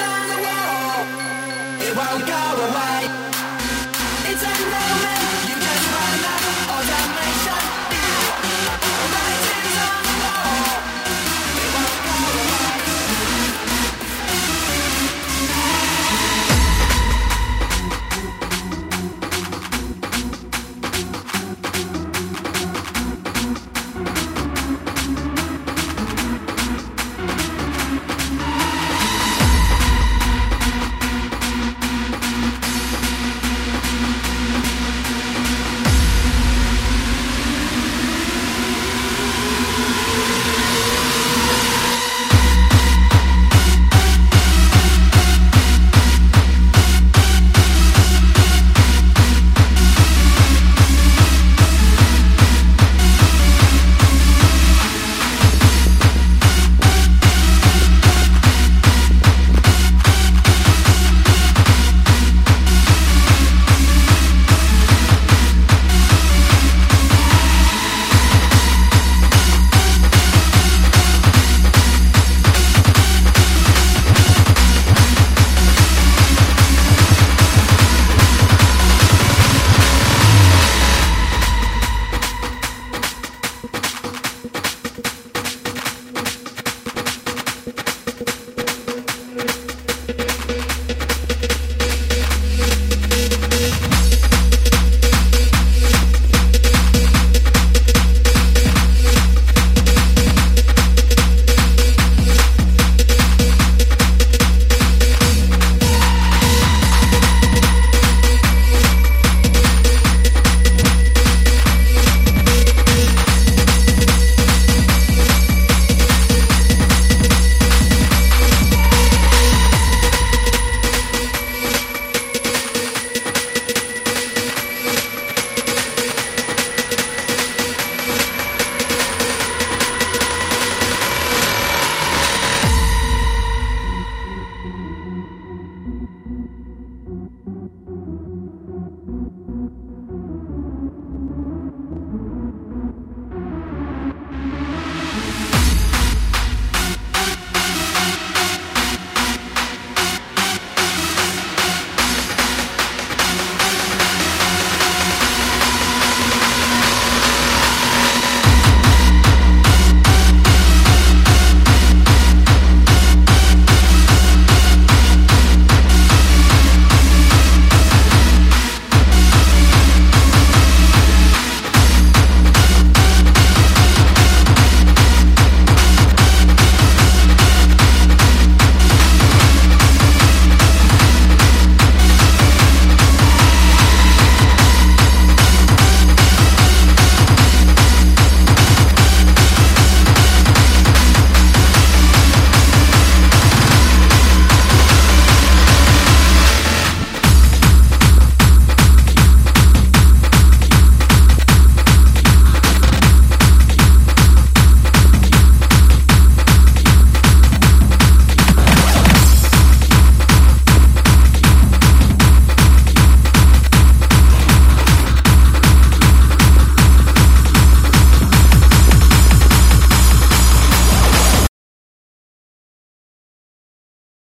on the wall. It won't go away. It's a moment.